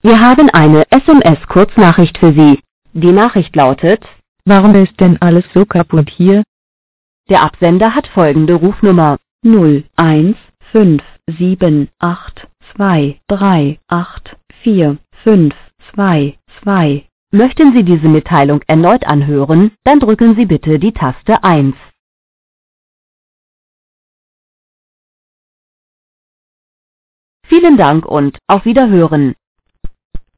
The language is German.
Wir haben eine SMS-Kurznachricht für Sie. Die Nachricht lautet, Warum ist denn alles so kaputt hier? der Absender hat folgende Rufnummer 015782384522. Möchten Sie diese Mitteilung erneut anhören, dann drücken Sie bitte die Taste 1. Vielen Dank und auf Wiederhören.